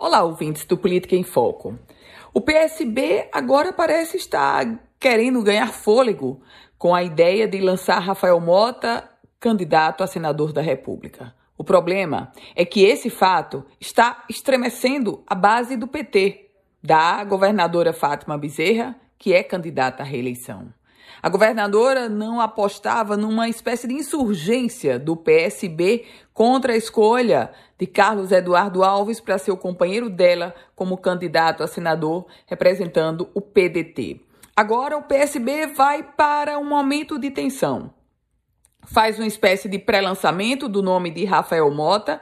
Olá, ouvintes do Política em Foco. O PSB agora parece estar querendo ganhar fôlego com a ideia de lançar Rafael Mota candidato a senador da República. O problema é que esse fato está estremecendo a base do PT, da governadora Fátima Bezerra, que é candidata à reeleição. A governadora não apostava numa espécie de insurgência do PSB contra a escolha de Carlos Eduardo Alves para ser o companheiro dela como candidato a senador representando o PDT. Agora o PSB vai para um momento de tensão. Faz uma espécie de pré-lançamento do nome de Rafael Mota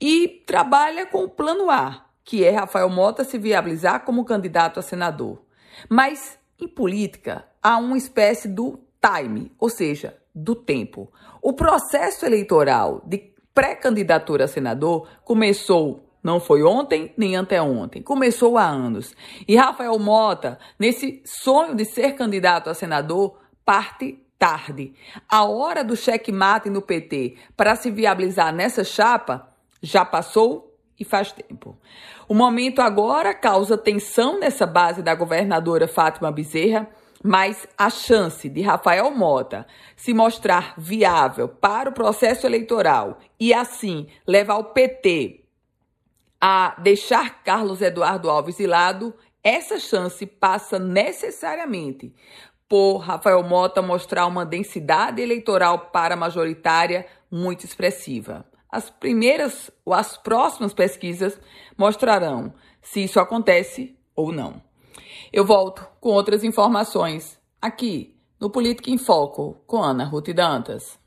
e trabalha com o plano A, que é Rafael Mota se viabilizar como candidato a senador. Mas em política, há uma espécie do time, ou seja, do tempo. O processo eleitoral de pré-candidatura a senador começou não foi ontem nem anteontem, começou há anos. E Rafael Mota, nesse sonho de ser candidato a senador, parte tarde. A hora do checkmate no PT para se viabilizar nessa chapa já passou e faz tempo. O momento agora causa tensão nessa base da governadora Fátima Bezerra, mas a chance de Rafael Mota se mostrar viável para o processo eleitoral e assim levar o PT a deixar Carlos Eduardo Alves de lado, essa chance passa necessariamente por Rafael Mota mostrar uma densidade eleitoral para majoritária muito expressiva. As primeiras ou as próximas pesquisas mostrarão se isso acontece ou não. Eu volto com outras informações aqui no Política em Foco com Ana Ruth Dantas.